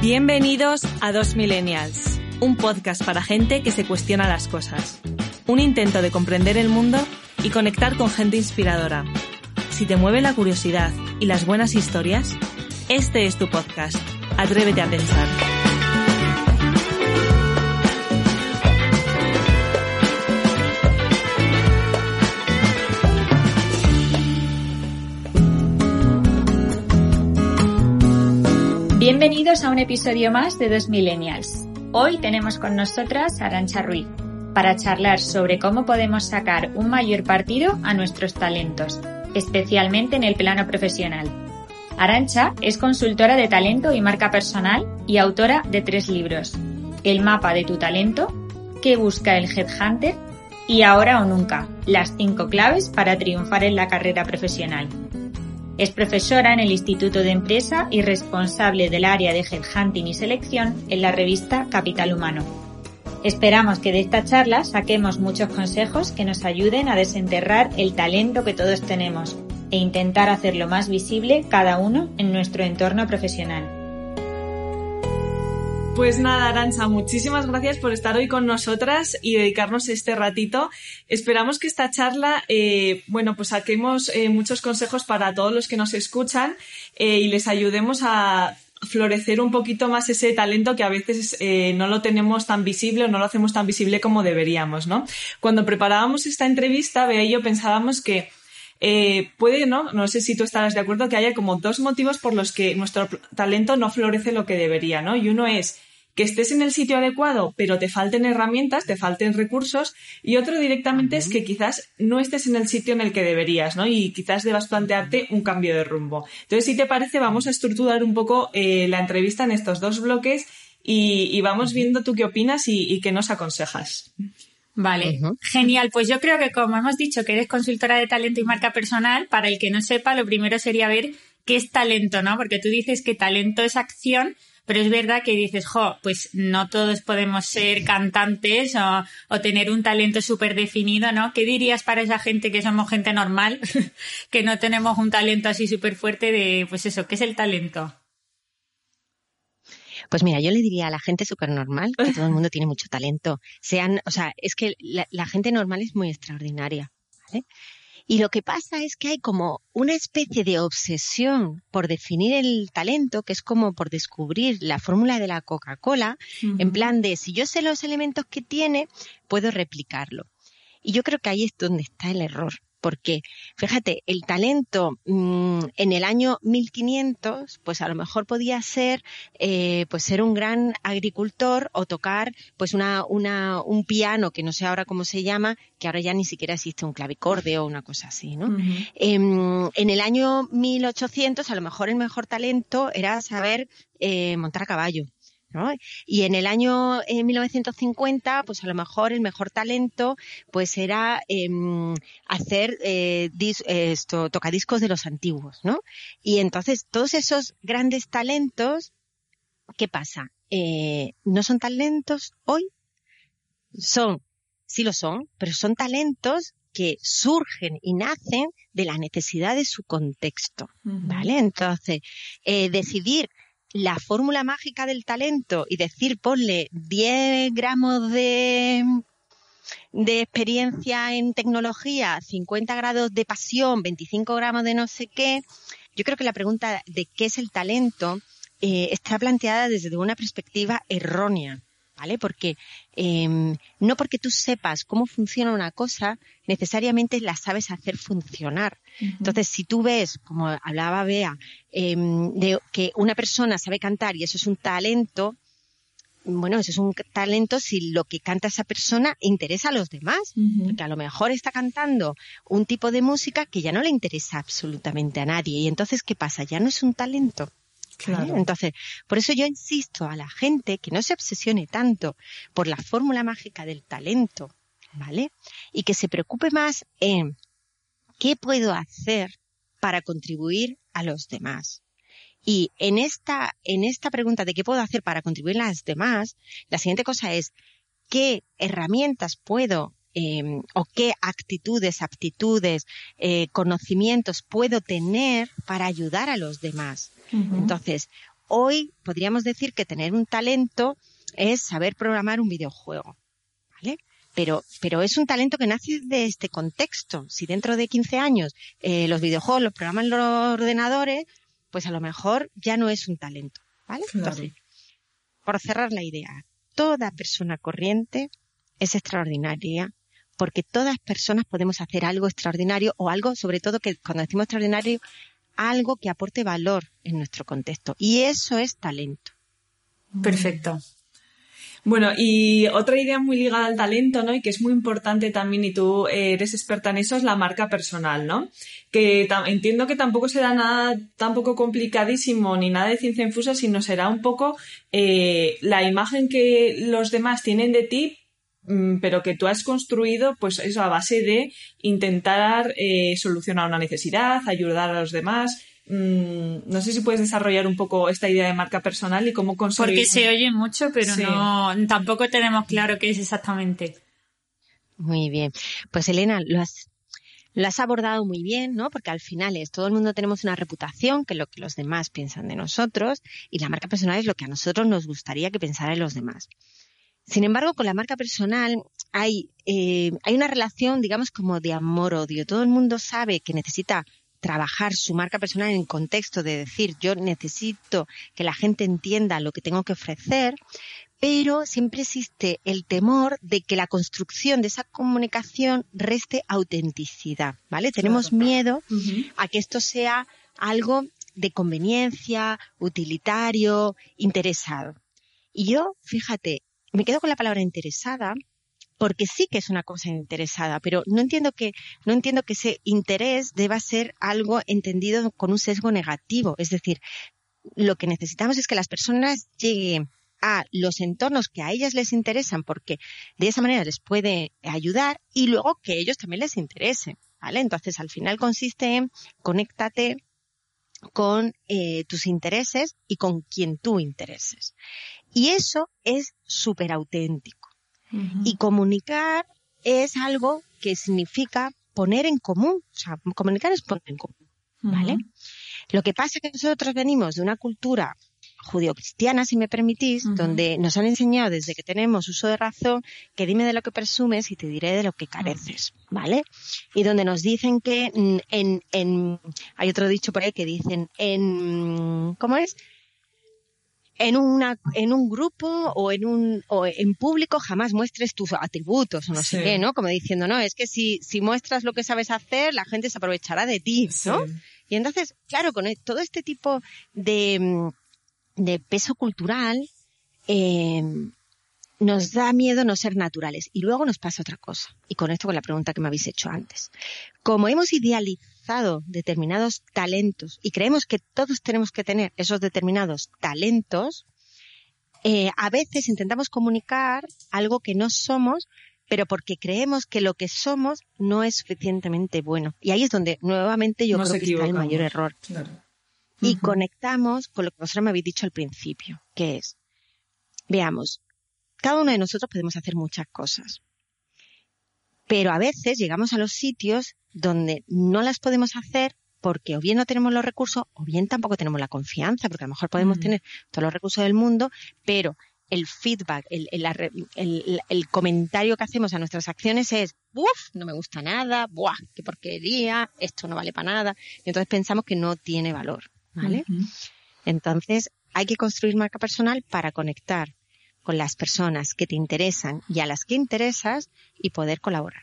Bienvenidos a Dos Millennials, un podcast para gente que se cuestiona las cosas. Un intento de comprender el mundo y conectar con gente inspiradora. Si te mueve la curiosidad y las buenas historias, este es tu podcast. Atrévete a pensar. Bienvenidos a un episodio más de Dos Millennials. Hoy tenemos con nosotras Arancha Ruiz para charlar sobre cómo podemos sacar un mayor partido a nuestros talentos, especialmente en el plano profesional. Arancha es consultora de talento y marca personal y autora de tres libros, El mapa de tu talento, ¿Qué busca el Headhunter? y Ahora o Nunca, las cinco claves para triunfar en la carrera profesional. Es profesora en el Instituto de Empresa y responsable del área de Headhunting y Selección en la revista Capital Humano. Esperamos que de esta charla saquemos muchos consejos que nos ayuden a desenterrar el talento que todos tenemos e intentar hacerlo más visible cada uno en nuestro entorno profesional. Pues nada, Arancha, muchísimas gracias por estar hoy con nosotras y dedicarnos este ratito. Esperamos que esta charla, eh, bueno, pues saquemos eh, muchos consejos para todos los que nos escuchan eh, y les ayudemos a florecer un poquito más ese talento que a veces no lo tenemos tan visible o no lo hacemos tan visible como deberíamos, ¿no? Cuando preparábamos esta entrevista, Bea y yo pensábamos que puede, ¿no? No sé si tú estarás de acuerdo que haya como dos motivos por los que nuestro talento no florece lo que debería, ¿no? Y uno es que estés en el sitio adecuado, pero te falten herramientas, te falten recursos, y otro directamente es que quizás no estés en el sitio en el que deberías, ¿no? Y quizás debas plantearte un cambio de rumbo. Entonces, si te parece, vamos a estructurar un poco eh, la entrevista en estos dos bloques y, vamos viendo tú qué opinas y, qué nos aconsejas. Vale, genial. Pues yo creo que como hemos dicho que eres consultora de talento y marca personal, para el que no sepa, lo primero sería ver qué es talento, ¿no? Porque tú dices que talento es acción, pero es verdad que dices, jo, pues no todos podemos ser cantantes o, tener un talento súper definido, ¿no? ¿Qué dirías para esa gente que somos gente normal, que no tenemos un talento así súper fuerte de, pues eso, ¿qué es el talento? Pues mira, yo le diría a la gente súper normal que todo el mundo tiene mucho talento. Sean, o sea, es que la, la gente normal es muy extraordinaria, ¿vale? Y lo que pasa es que hay como una especie de obsesión por definir el talento, que es como por descubrir la fórmula de la Coca-Cola, en plan de si yo sé los elementos que tiene, puedo replicarlo. Y yo creo que ahí es donde está el error. Porque, fíjate, el talento mm, en el año 1500, pues a lo mejor podía ser, eh, pues ser un gran agricultor o tocar, pues una, una, un piano que no sé ahora cómo se llama, que ahora ya ni siquiera existe un clavicorde o una cosa así, ¿no? Em, en el año 1800, a lo mejor el mejor talento era saber eh, montar a caballo. Y en el año 1950, pues a lo mejor el mejor talento, pues era em, hacer eh, esto, tocadiscos de los antiguos, ¿no? Y entonces todos esos grandes talentos, ¿qué pasa? Eh, no son talentos hoy, son, sí lo son, pero son talentos que surgen y nacen de la necesidad de su contexto, ¿vale? Entonces, eh, decidir la fórmula mágica del talento y decir ponle 10 gramos de, de experiencia en tecnología, 50 grados de pasión, 25 gramos de no sé qué, yo creo que la pregunta de qué es el talento eh, está planteada desde una perspectiva errónea. ¿Vale? Porque em, no porque tú sepas cómo funciona una cosa, necesariamente la sabes hacer funcionar. Entonces, si tú ves, como hablaba Bea, em, de que una persona sabe cantar y eso es un talento, bueno, eso es un talento si lo que canta esa persona interesa a los demás, porque a lo mejor está cantando un tipo de música que ya no le interesa absolutamente a nadie. Y entonces, ¿qué pasa? Ya no es un talento. Entonces, por eso yo insisto a la gente que no se obsesione tanto por la fórmula mágica del talento, ¿vale? Y que se preocupe más en qué puedo hacer para contribuir a los demás. Y en esta, en esta pregunta de qué puedo hacer para contribuir a los demás, la siguiente cosa es qué herramientas puedo Em, o qué actitudes, aptitudes, eh, conocimientos puedo tener para ayudar a los demás. Entonces, hoy podríamos decir que tener un talento es saber programar un videojuego, ¿vale? Pero, pero es un talento que nace de este contexto. Si dentro de 15 años eh, los videojuegos los programan los ordenadores, pues a lo mejor ya no es un talento, ¿vale? Entonces, por cerrar la idea, toda persona corriente es extraordinaria porque todas personas podemos hacer algo extraordinario o algo, sobre todo que cuando decimos extraordinario, algo que aporte valor en nuestro contexto. Y eso es talento. Perfecto. Bueno, y otra idea muy ligada al talento, ¿no? Y que es muy importante también, y tú eres experta en eso, es la marca personal, ¿no? Que entiendo que tampoco será nada tampoco complicadísimo ni nada de ciencia infusa, sino será un poco eh, la imagen que los demás tienen de ti, Mm, pero que tú has construido, pues eso a base de intentar eh, solucionar una necesidad, ayudar a los demás. Mm, no sé si puedes desarrollar un poco esta idea de marca personal y cómo conseguir. Porque se oye mucho, pero no, tampoco tenemos claro qué es exactamente. Muy bien. Pues Elena, lo has, lo has abordado muy bien, ¿no? Porque al final es, todo el mundo tenemos una reputación, que es lo que los demás piensan de nosotros, y la marca personal es lo que a nosotros nos gustaría que pensaran los demás. Sin embargo, con la marca personal hay, eh, hay una relación, digamos, como de amor-odio. Todo el mundo sabe que necesita trabajar su marca personal en el contexto de decir yo necesito que la gente entienda lo que tengo que ofrecer, pero siempre existe el temor de que la construcción de esa comunicación reste autenticidad, ¿vale? Tenemos miedo a que esto sea algo de conveniencia, utilitario, interesado. Y yo, fíjate, me quedo con la palabra interesada porque sí que es una cosa interesada, pero no entiendo que no entiendo que ese interés deba ser algo entendido con un sesgo negativo, es decir, lo que necesitamos es que las personas lleguen a los entornos que a ellas les interesan porque de esa manera les puede ayudar y luego que ellos también les interesen, ¿vale? Entonces al final consiste en conéctate con eh, tus intereses y con quien tú intereses. Y eso es súper auténtico. Y comunicar es algo que significa poner en común. O sea, comunicar es poner en común. ¿Vale? Lo que pasa es que nosotros venimos de una cultura judio-cristiana, si me permitís, donde nos han enseñado desde que tenemos uso de razón que dime de lo que presumes y te diré de lo que careces, ¿vale? Y donde nos dicen que en, en, hay otro dicho por ahí que dicen en, ¿cómo es? En, una, en un grupo o en un o en público jamás muestres tus atributos o no sé qué, ¿no? Como diciendo, no, es que si, si muestras lo que sabes hacer, la gente se aprovechará de ti, ¿no? Y entonces, claro, con e, todo este tipo de, mm, de peso cultural, eh, nos da miedo no ser naturales. Y luego nos pasa otra cosa. Y con esto con la pregunta que me habéis hecho antes. Como hemos idealizado determinados talentos y creemos que todos tenemos que tener esos determinados talentos, eh, a veces intentamos comunicar algo que no somos, pero porque creemos que lo que somos no es suficientemente bueno. Y ahí es donde nuevamente yo creo que está el mayor error. Y conectamos con lo que vosotros me habéis dicho al principio, que es, veamos, cada uno de nosotros podemos hacer muchas cosas. Pero a veces llegamos a los sitios donde no las podemos hacer porque o bien no tenemos los recursos o bien tampoco tenemos la confianza, porque a lo mejor podemos mm. tener todos los recursos del mundo, pero el feedback, el, el, comentario que hacemos a nuestras acciones es, ¡Uf! No me gusta nada, ¡buah! ¡Qué porquería! Esto no vale para nada. Y entonces pensamos que no tiene valor, ¿vale? Entonces hay que construir marca personal para conectar con las personas que te interesan y a las que interesas y poder colaborar.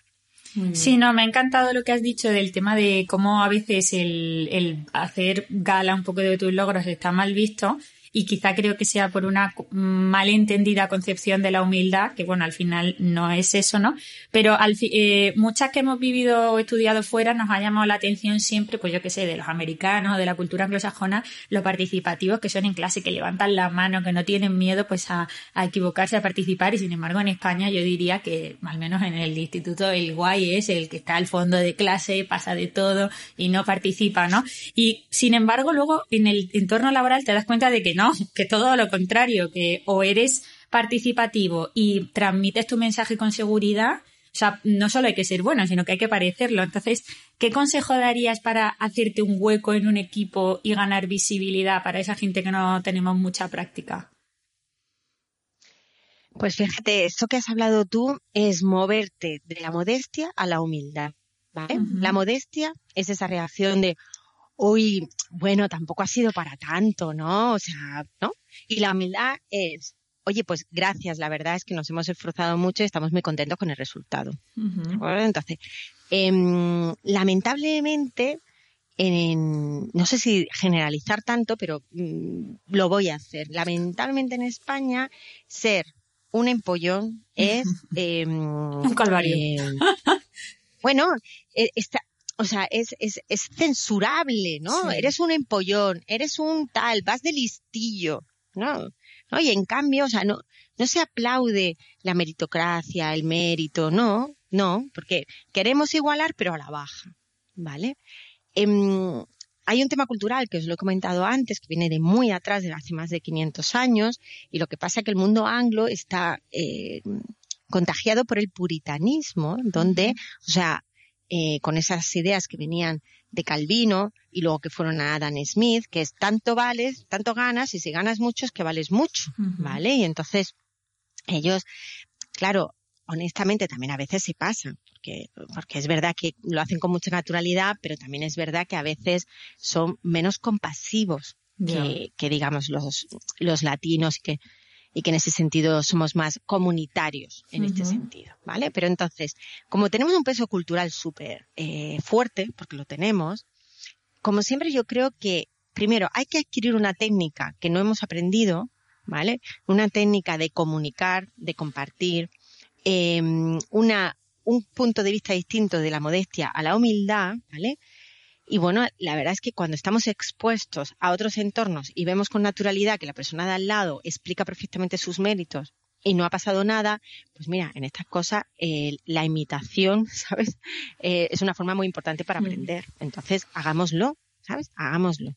Sí, no, me ha encantado lo que has dicho del tema de cómo a veces el, el hacer gala un poco de tus logros está mal visto y quizá creo que sea por una malentendida concepción de la humildad, que bueno, al final no es eso, ¿no? Pero al eh, muchas que hemos vivido o estudiado fuera nos ha llamado la atención siempre, pues yo qué sé, de los americanos o de la cultura anglosajona, los participativos que son en clase, que levantan la mano, que no tienen miedo pues a equivocarse, a participar y sin embargo en España yo diría que al menos en el instituto el guay es el que está al fondo de clase, pasa de todo y no participa, ¿no? Y sin embargo luego en el entorno laboral te das cuenta de que no, que todo lo contrario, que o eres participativo y transmites tu mensaje con seguridad, o sea, no solo hay que ser bueno, sino que hay que parecerlo. Entonces, ¿qué consejo darías para hacerte un hueco en un equipo y ganar visibilidad para esa gente que no tenemos mucha práctica? Pues fíjate, esto que has hablado tú es moverte de la modestia a la humildad. ¿vale? La modestia es esa reacción de, uy, bueno, tampoco ha sido para tanto, ¿no? O sea, ¿no? Y la humildad es, oye, pues gracias, la verdad es que nos hemos esforzado mucho y estamos muy contentos con el resultado. Entonces, em, lamentablemente, no sé si generalizar tanto, pero mm, lo voy a hacer. Lamentablemente en España, ser un empollón es... Em, un calvario. Em, bueno, e, está, o sea, es, es, es censurable, ¿no? Eres un empollón, eres un tal, vas de listillo, ¿no? ¿no? Y en cambio, o sea, no, no se aplaude la meritocracia, el mérito, no, no, porque queremos igualar, pero a la baja, ¿vale? Em, hay un tema cultural que os lo he comentado antes, que viene de muy atrás, de hace más de 500 años, y lo que pasa es que el mundo anglo está eh, contagiado por el puritanismo, donde, o sea, eh, con esas ideas que venían de Calvino y luego que fueron a Adam Smith, que es tanto vales, tanto ganas y si ganas mucho es que vales mucho, ¿vale? Y entonces ellos, claro, honestamente también a veces se pasa, porque, porque es verdad que lo hacen con mucha naturalidad, pero también es verdad que a veces son menos compasivos que, que digamos los, los latinos que y que en ese sentido somos más comunitarios en este sentido, ¿vale? Pero entonces, como tenemos un peso cultural súper eh, fuerte, porque lo tenemos, como siempre yo creo que primero hay que adquirir una técnica que no hemos aprendido, ¿vale? Una técnica de comunicar, de compartir, em, una, un punto de vista distinto de la modestia a la humildad, ¿vale? Y bueno, la verdad es que cuando estamos expuestos a otros entornos y vemos con naturalidad que la persona de al lado explica perfectamente sus méritos y no ha pasado nada, pues mira, en estas cosas eh, la imitación, ¿sabes? Eh, es una forma muy importante para mm. aprender. Entonces, hagámoslo, ¿sabes? Hagámoslo.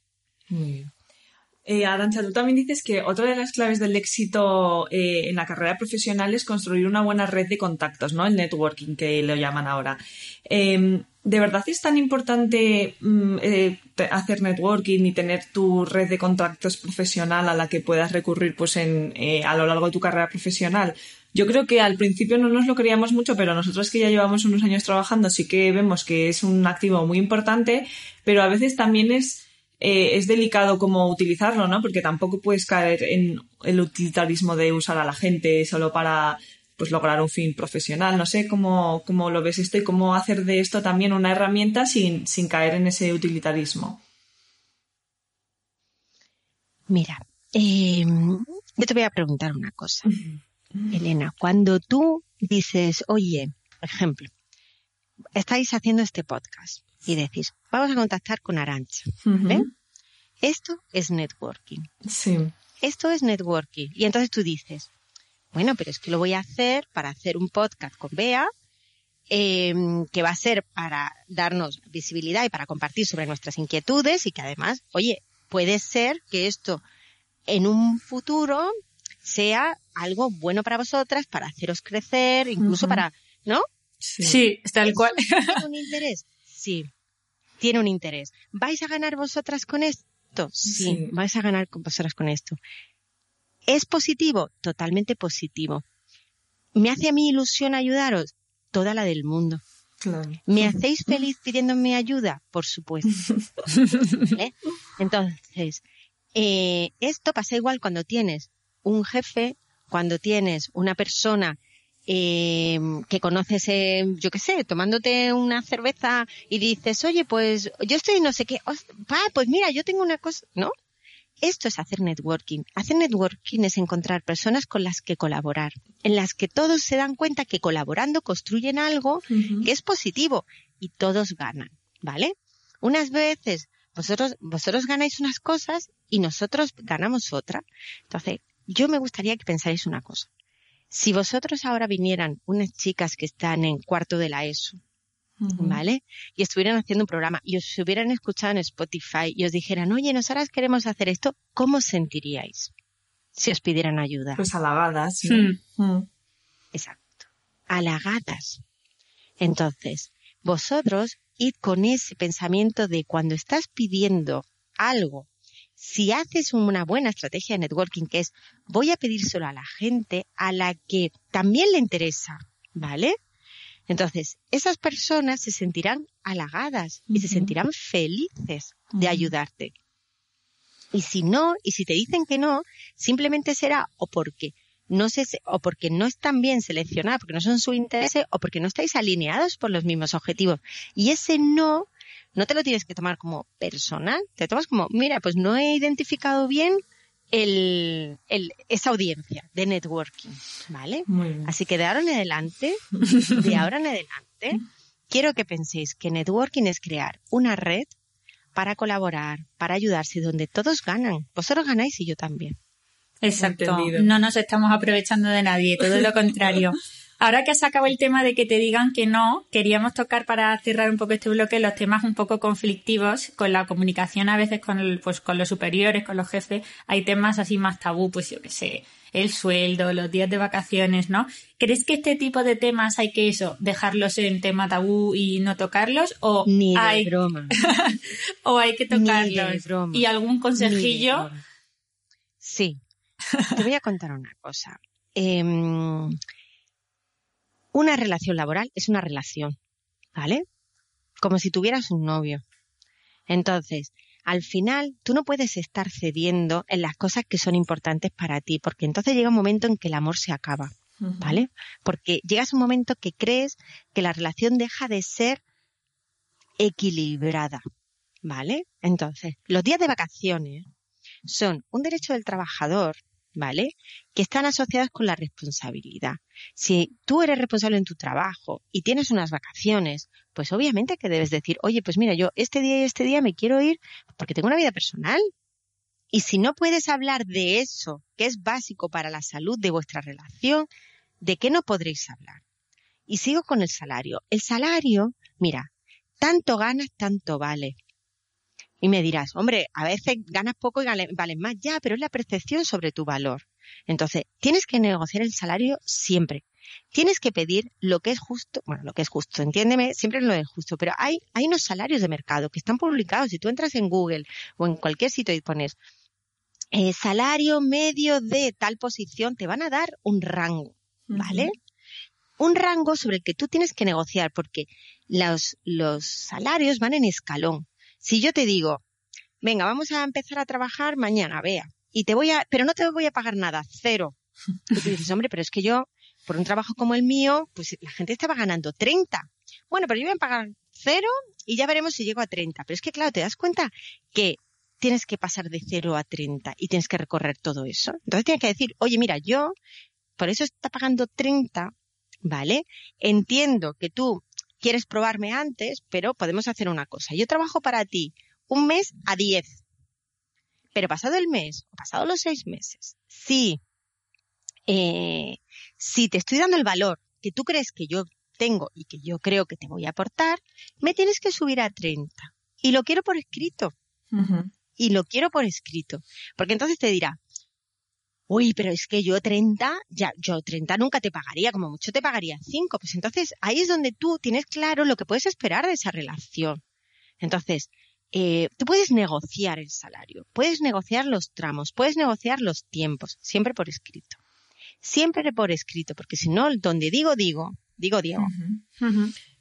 Eh, Arancha, tú también dices que otra de las claves del éxito eh, en la carrera profesional es construir una buena red de contactos, ¿no? El networking que lo llaman ahora. Em, ¿De verdad es tan importante mm, eh, hacer networking y tener tu red de contactos profesional a la que puedas recurrir pues en, a lo largo de tu carrera profesional? Yo creo que al principio no nos lo creíamos mucho, pero nosotros que ya llevamos unos años trabajando sí que vemos que es un activo muy importante, pero a veces también es eh, es delicado cómo utilizarlo, ¿no? Porque tampoco puedes caer en el utilitarismo de usar a la gente solo para pues lograr un fin profesional. No sé cómo, cómo lo ves esto y cómo hacer de esto también una herramienta sin, sin caer en ese utilitarismo. Mira, eh, yo te voy a preguntar una cosa. Elena, cuando tú dices, oye, por ejemplo, estáis haciendo este podcast y decís, vamos a contactar con Arancha. ¿Ven? Esto es networking. Sí. Esto es networking. Y entonces tú dices, bueno, pero es que lo voy a hacer para hacer un podcast con Bea, em, que va a ser para darnos visibilidad y para compartir sobre nuestras inquietudes y que además, oye, puede ser que esto en un futuro sea algo bueno para vosotras, para haceros crecer, incluso para, ¿no? Sí, está el cual. ¿Tiene un interés? Sí, tiene un interés. ¿Vais a ganar vosotras con esto? Sí, vais a ganar con vosotras con esto. ¿Es positivo? Totalmente positivo. ¿Me hace a mí ilusión ayudaros? Toda la del mundo. Claro. ¿Me hacéis feliz pidiéndome ayuda? Por supuesto. Entonces, eh, esto pasa igual cuando tienes un jefe, cuando tienes una persona eh, que conoces, eh, yo qué sé, tomándote una cerveza y dices, oye, pues yo estoy no sé qué, pues mira, yo tengo una cosa, ¿no? Esto es hacer networking. Hacer networking es encontrar personas con las que colaborar, en las que todos se dan cuenta que colaborando construyen algo que es positivo y todos ganan, ¿vale? Unas veces vosotros, vosotros ganáis unas cosas y nosotros ganamos otra. Entonces, yo me gustaría que pensáis una cosa. Si vosotros ahora vinieran unas chicas que están en cuarto de la ESO, ¿vale? Y estuvieran haciendo un programa y os hubieran escuchado en Spotify y os dijeran, oye, nosotras queremos hacer esto, ¿cómo os sentiríais si os pidieran ayuda? Pues halagadas. Hmm. Exacto. Halagadas. Entonces, vosotros id con ese pensamiento de cuando estás pidiendo algo, si haces una buena estrategia de networking, que es voy a pedírselo a la gente a la que también le interesa, ¿vale? Entonces, esas personas se sentirán halagadas y se sentirán felices de ayudarte. Y si no, y si te dicen que no, simplemente será o porque no sé, o porque no están bien seleccionados, porque no son su interés, o porque no estáis alineados por los mismos objetivos. Y ese no, no te lo tienes que tomar como personal, te tomas como, mira, pues no he identificado bien el, el, esa audiencia de networking, ¿vale? Así que de ahora en adelante, de ahora en adelante, quiero que penséis que networking es crear una red para colaborar, para ayudarse, donde todos ganan. Vosotros ganáis y yo también. Exacto. No nos estamos aprovechando de nadie, todo lo contrario. Ahora que has sacado el tema de que te digan que no, queríamos tocar para cerrar un poco este bloque los temas un poco conflictivos con la comunicación a veces con, el, pues, con los superiores, con los jefes. Hay temas así más tabú, pues yo qué sé, el sueldo, los días de vacaciones, ¿no? ¿Crees que este tipo de temas hay que eso, dejarlos en tema tabú y no tocarlos? O Ni de hay... broma. o hay que tocarlos. Ni de broma. ¿Y algún consejillo? Sí. Te voy a contar una cosa. Eh, una relación laboral es una relación, ¿vale? Como si tuvieras un novio. Entonces, al final, tú no puedes estar cediendo en las cosas que son importantes para ti, porque entonces llega un momento en que el amor se acaba, ¿vale? Porque llegas a un momento que crees que la relación deja de ser equilibrada, ¿vale? Entonces, los días de vacaciones son un derecho del trabajador ¿vale? Que están asociadas con la responsabilidad. Si tú eres responsable en tu trabajo y tienes unas vacaciones, pues obviamente que debes decir, oye, pues mira, yo este día y este día me quiero ir porque tengo una vida personal. Y si no puedes hablar de eso, que es básico para la salud de vuestra relación, ¿de qué no podréis hablar? Y sigo con el salario. El salario, mira, tanto ganas, tanto vale. Y me dirás, hombre, a veces ganas poco y vales más, ya, pero es la percepción sobre tu valor. Entonces, tienes que negociar el salario siempre. Tienes que pedir lo que es justo, bueno, lo que es justo, entiéndeme, siempre lo es justo, pero hay, hay unos salarios de mercado que están publicados. Si tú entras en Google o en cualquier sitio y pones eh, salario medio de tal posición, te van a dar un rango, ¿vale? Un rango sobre el que tú tienes que negociar, porque los, los salarios van en escalón. Si yo te digo, venga, vamos a empezar a trabajar mañana, vea, y te voy a, pero no te voy a pagar nada, cero. Y tú dices, hombre, pero es que yo, por un trabajo como el mío, pues la gente estaba ganando 30. Bueno, pero yo voy a pagar cero y ya veremos si llego a 30. Pero es que, claro, te das cuenta que tienes que pasar de cero a 30 y tienes que recorrer todo eso. Entonces tienes que decir, oye, mira, yo, por eso está pagando 30, ¿vale? Entiendo que tú quieres probarme antes, pero podemos hacer una cosa. Yo trabajo para ti un mes a 10. Pero pasado el mes, o pasado los seis meses, si, eh, si te estoy dando el valor que tú crees que yo tengo y que yo creo que te voy a aportar, me tienes que subir a 30. Y lo quiero por escrito. Y lo quiero por escrito. Porque entonces te dirá, uy, pero es que yo 30, ya, yo 30 nunca te pagaría, como mucho te pagaría 5. Pues entonces ahí es donde tú tienes claro lo que puedes esperar de esa relación. Entonces, eh, tú puedes negociar el salario, puedes negociar los tramos, puedes negociar los tiempos, siempre por escrito. Siempre por escrito, porque si no, donde digo, digo, digo Diego.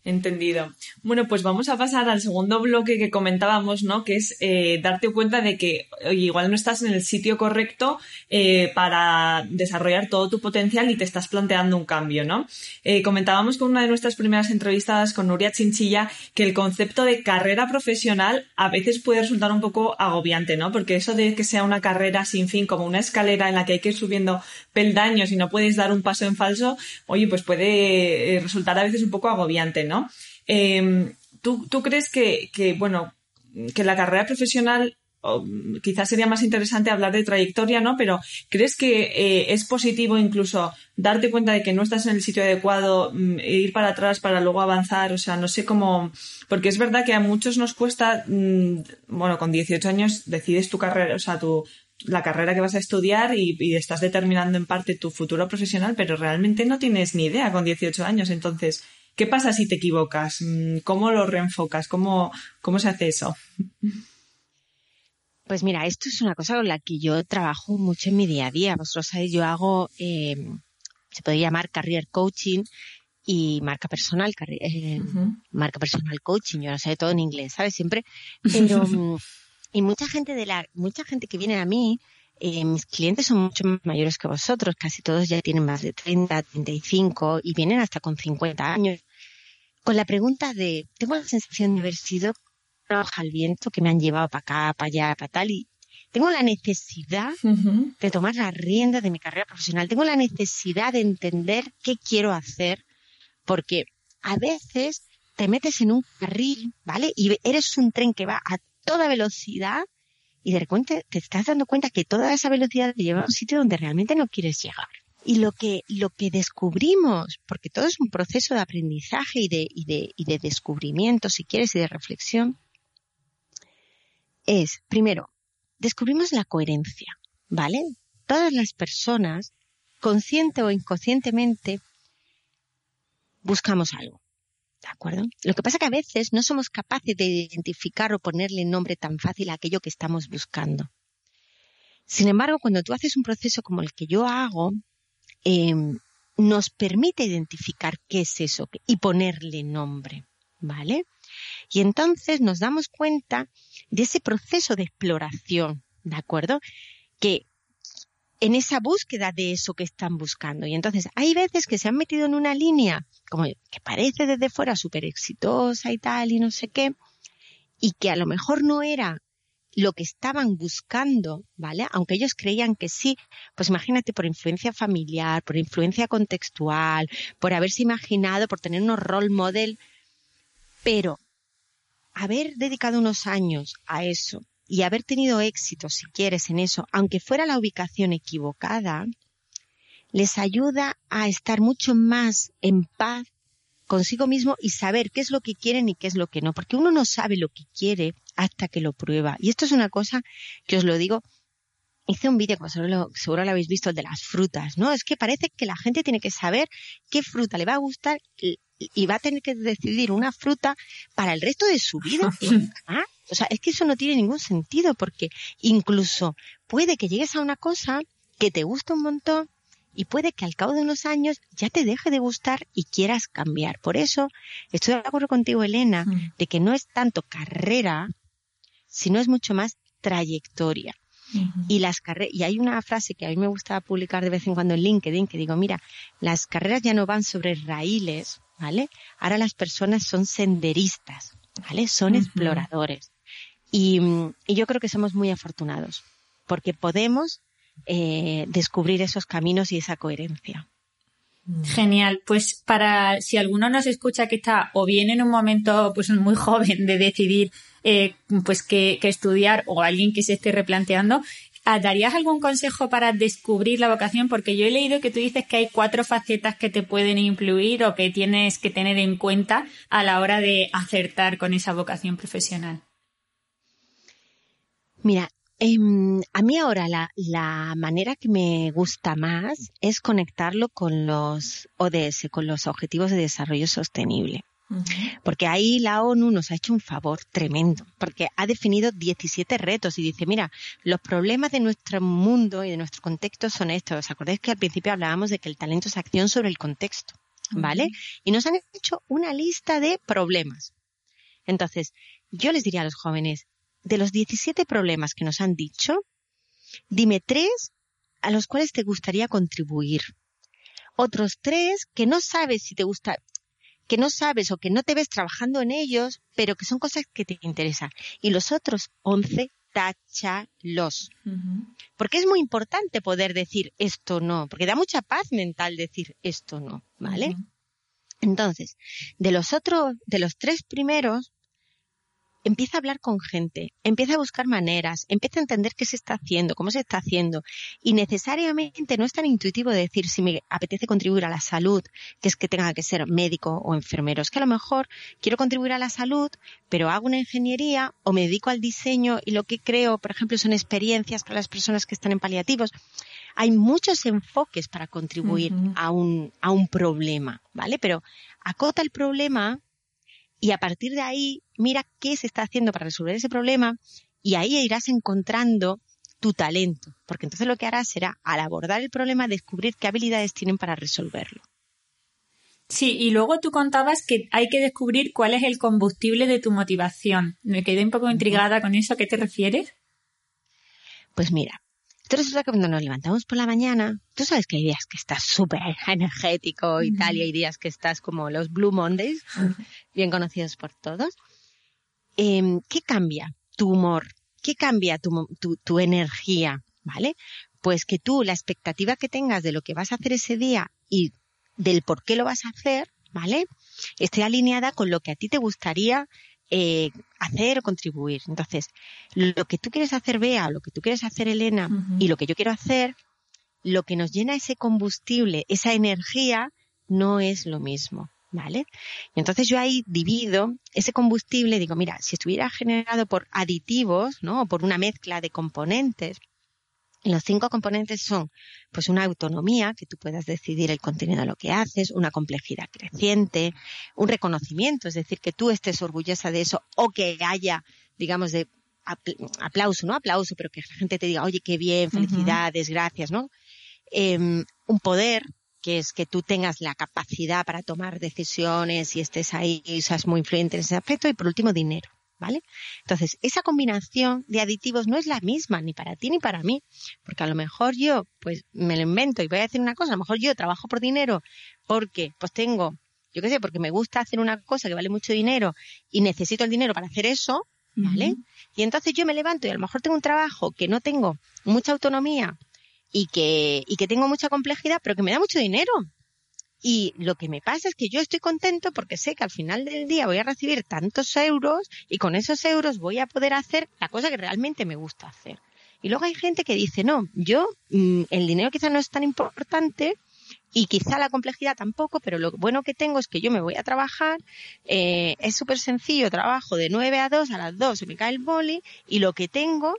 Entendido. Bueno, pues vamos a pasar al segundo bloque que comentábamos, ¿no? Que es eh, darte cuenta de que igual no estás en el sitio correcto eh, para desarrollar todo tu potencial y te estás planteando un cambio, ¿no? Eh, comentábamos con una de nuestras primeras entrevistadas con Nuria Chinchilla que el concepto de carrera profesional a veces puede resultar un poco agobiante, ¿no? Porque eso de que sea una carrera sin fin, como una escalera en la que hay que ir subiendo peldaños y no puedes dar un paso en falso, oye, pues puede resultar a veces un poco agobiante. Em, ¿tú, ¿tú, crees que, bueno, que la carrera profesional quizás sería más interesante hablar de trayectoria, ¿no? Pero ¿crees que eh, es positivo incluso darte cuenta de que no estás en el sitio adecuado mm, e ir para atrás para luego avanzar? O sea, no sé cómo... Porque es verdad que a muchos nos cuesta, mm, bueno, con 18 años decides tu carrera, o sea, tu, la carrera que vas a estudiar y, estás determinando en parte tu futuro profesional, pero realmente no tienes ni idea con 18 años. Entonces, ¿Qué pasa si te equivocas? Mm, ¿Cómo lo reenfocas? ¿Cómo, cómo se hace eso? Pues mira, esto es una cosa con la que yo trabajo mucho en mi día a día. Vosotros sabéis, yo hago, eh, se puede llamar career coaching y marca personal, eh, marca personal coaching, yo no sé todo en inglés, ¿sabes? Siempre. Pero, mm, y mucha gente de la, mucha gente que viene a mí, eh, mis clientes son mucho más mayores que vosotros, casi todos ya tienen más de 30, 35 y vienen hasta con 50 años con la pregunta de, tengo la sensación de haber sido roja al viento, que me han llevado para acá, para allá, para tal, y tengo la necesidad de tomar la rienda de mi carrera profesional, tengo la necesidad de entender qué quiero hacer, porque a veces te metes en un carril, ¿vale? Y eres un tren que va a toda velocidad y de repente te estás dando cuenta que toda esa velocidad te lleva a un sitio donde realmente no quieres llegar. Y lo que, lo que descubrimos, porque todo es un proceso de aprendizaje y de, y de, y de descubrimiento, si quieres, y de reflexión, es, primero, descubrimos la coherencia, ¿vale? Todas las personas, consciente o inconscientemente, buscamos algo. ¿De acuerdo? Lo que pasa es que a veces no somos capaces de identificar o ponerle nombre tan fácil a aquello que estamos buscando. Sin embargo, cuando tú haces un proceso como el que yo hago, eh, nos permite identificar qué es eso y ponerle nombre, ¿vale? Y entonces nos damos cuenta de ese proceso de exploración, ¿de acuerdo? Que en esa búsqueda de eso que están buscando. Y entonces hay veces que se han metido en una línea como que parece desde fuera súper exitosa y tal y no sé qué, y que a lo mejor no era lo que estaban buscando, ¿vale? Aunque ellos creían que sí, pues imagínate por influencia familiar, por influencia contextual, por haberse imaginado, por tener unos role model, pero haber dedicado unos años a eso y haber tenido éxito, si quieres, en eso, aunque fuera la ubicación equivocada, les ayuda a estar mucho más en paz consigo mismo y saber qué es lo que quieren y qué es lo que no, porque uno no sabe lo que quiere hasta que lo prueba. Y esto es una cosa que os lo digo, hice un vídeo, como seguro lo, seguro lo habéis visto, el de las frutas, ¿no? Es que parece que la gente tiene que saber qué fruta le va a gustar y, va a tener que decidir una fruta para el resto de su vida. ¿Ah? O sea, es que eso no tiene ningún sentido porque incluso puede que llegues a una cosa que te gusta un montón, y puede que al cabo de unos años ya te deje de gustar y quieras cambiar. Por eso estoy de acuerdo contigo, Elena, mm. de que no es tanto carrera, sino es mucho más trayectoria. Y las carreras, y hay una frase que a mí me gusta publicar de vez en cuando en LinkedIn que digo, mira, las carreras ya no van sobre raíles, ¿vale? Ahora las personas son senderistas, ¿vale? Son exploradores. Y, y yo creo que somos muy afortunados porque podemos eh, descubrir esos caminos y esa coherencia. Genial. Pues para si alguno nos escucha que está o bien en un momento pues muy joven de decidir eh, pues qué, estudiar o alguien que se esté replanteando, ¿darías algún consejo para descubrir la vocación? Porque yo he leído que tú dices que hay cuatro facetas que te pueden influir o que tienes que tener en cuenta a la hora de acertar con esa vocación profesional. Mira, Em, a mí ahora la, la, manera que me gusta más es conectarlo con los ODS, con los Objetivos de Desarrollo Sostenible. Porque ahí la ONU nos ha hecho un favor tremendo, porque ha definido 17 retos y dice, mira, los problemas de nuestro mundo y de nuestro contexto son estos. ¿Os acordáis que al principio hablábamos de que el talento es acción sobre el contexto? ¿Vale? Y nos han hecho una lista de problemas. Entonces, yo les diría a los jóvenes, de los 17 problemas que nos han dicho, dime tres a los cuales te gustaría contribuir. Otros tres que no sabes si te gusta, que no sabes o que no te ves trabajando en ellos, pero que son cosas que te interesan. Y los otros 11, táchalos. Porque es muy importante poder decir esto no, porque da mucha paz mental decir esto no, ¿vale? Entonces, de los otros, de los tres primeros, empieza a hablar con gente, empieza a buscar maneras, empieza a entender qué se está haciendo, cómo se está haciendo. Y necesariamente no es tan intuitivo decir si me apetece contribuir a la salud, que es que tenga que ser médico o enfermero. Es que a lo mejor quiero contribuir a la salud, pero hago una ingeniería o me dedico al diseño y lo que creo, por ejemplo, son experiencias para las personas que están en paliativos. hay muchos enfoques para contribuir a, un, a un problema, ¿vale? Pero acota el problema y a partir de ahí mira qué se está haciendo para resolver ese problema y ahí irás encontrando tu talento, porque entonces lo que harás será, al abordar el problema, descubrir qué habilidades tienen para resolverlo. Sí, y luego tú contabas que hay que descubrir cuál es el combustible de tu motivación. Me quedé un poco intrigada con eso. ¿A qué te refieres? Pues mira, esto resulta que cuando nos levantamos por la mañana, tú sabes que hay días que estás súper energético y tal, y hay días que estás como los Blue Mondays, bien conocidos por todos. Em, ¿Qué cambia tu humor? ¿Qué cambia tu, tu energía? ¿Vale? Pues que tú, la expectativa que tengas de lo que vas a hacer ese día y del por qué lo vas a hacer, ¿vale? Esté alineada con lo que a ti te gustaría eh, hacer o contribuir. Entonces, lo que tú quieres hacer, Bea, lo que tú quieres hacer, Elena, y lo que yo quiero hacer, lo que nos llena ese combustible, esa energía, no es lo mismo. ¿Vale? Y entonces yo ahí divido ese combustible, digo, mira, si estuviera generado por aditivos, ¿no? O por una mezcla de componentes, los cinco componentes son, pues, una autonomía, que tú puedas decidir el contenido de lo que haces, una complejidad creciente, un reconocimiento, es decir, que tú estés orgullosa de eso o que haya, digamos, de aplauso, no aplauso, pero que la gente te diga, oye, qué bien, felicidades, gracias, ¿no? Em, un poder, que es que tú tengas la capacidad para tomar decisiones y estés ahí y seas muy influyente en ese aspecto. Y por último, dinero. ¿vale? Entonces, esa combinación de aditivos no es la misma ni para ti ni para mí, porque a lo mejor yo, pues me lo invento y voy a decir una cosa, a lo mejor yo trabajo por dinero porque, pues tengo, yo qué sé, porque me gusta hacer una cosa que vale mucho dinero y necesito el dinero para hacer eso, ¿vale? Y entonces yo me levanto y a lo mejor tengo un trabajo que no tengo mucha autonomía y que, y que tengo mucha complejidad, pero que me da mucho dinero. Y lo que me pasa es que yo estoy contento porque sé que al final del día voy a recibir tantos euros y con esos euros voy a poder hacer la cosa que realmente me gusta hacer. Y luego hay gente que dice, no, yo, mm, el dinero quizá no es tan importante y quizá la complejidad tampoco, pero lo bueno que tengo es que yo me voy a trabajar, eh, es súper sencillo, trabajo de 9 a 2, a las 2 se me cae el boli y lo que tengo,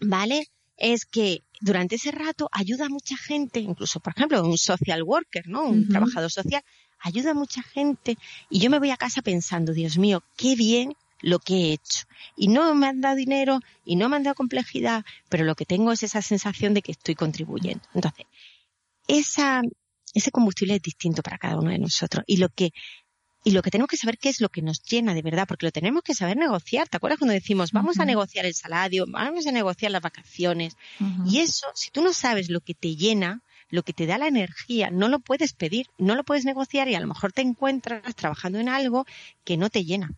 ¿vale? Es que durante ese rato ayuda a mucha gente, incluso, por ejemplo, un social worker, ¿no? Un trabajador social, ayuda a mucha gente y yo me voy a casa pensando, Dios mío, qué bien lo que he hecho. Y no me han dado dinero y no me han dado complejidad, pero lo que tengo es esa sensación de que estoy contribuyendo. Entonces, esa, ese combustible es distinto para cada uno de nosotros. Y lo que y lo que tenemos que saber qué es lo que nos llena de verdad, porque lo tenemos que saber negociar. ¿Te acuerdas cuando decimos, vamos a negociar el salario, vamos a negociar las vacaciones? Y eso, si tú no sabes lo que te llena, lo que te da la energía, no lo puedes pedir, no lo puedes negociar y a lo mejor te encuentras trabajando en algo que no te llena.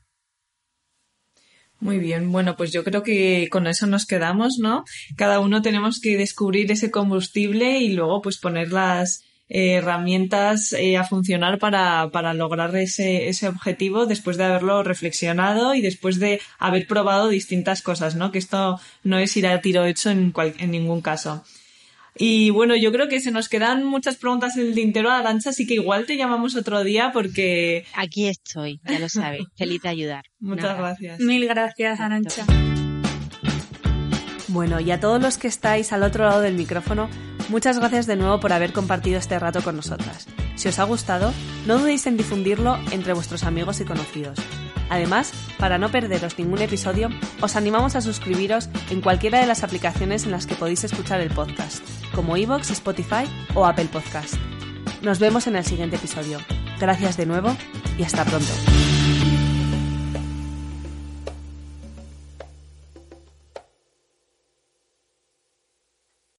Muy bien, bueno, pues yo creo que con eso nos quedamos, ¿no? Cada uno tenemos que descubrir ese combustible y luego pues poner las, herramientas eh, a funcionar para, para lograr ese, ese objetivo después de haberlo reflexionado y después de haber probado distintas cosas, ¿no? Que esto no es ir a tiro hecho en, en ningún caso. Y bueno, yo creo que se nos quedan muchas preguntas en el tintero, Arancha, así que igual te llamamos otro día porque... Aquí estoy, ya lo sabes. Feliz de ayudar. Muchas gracias. Mil gracias, Arancha. Bueno, y a todos los que estáis al otro lado del micrófono, muchas gracias de nuevo por haber compartido este rato con nosotras. Si os ha gustado, no dudéis en difundirlo entre vuestros amigos y conocidos. Además, para no perderos ningún episodio, os animamos a suscribiros en cualquiera de las aplicaciones en las que podéis escuchar el podcast, como iVoox, Spotify o Apple Podcast. Nos vemos en el siguiente episodio. Gracias de nuevo y hasta pronto.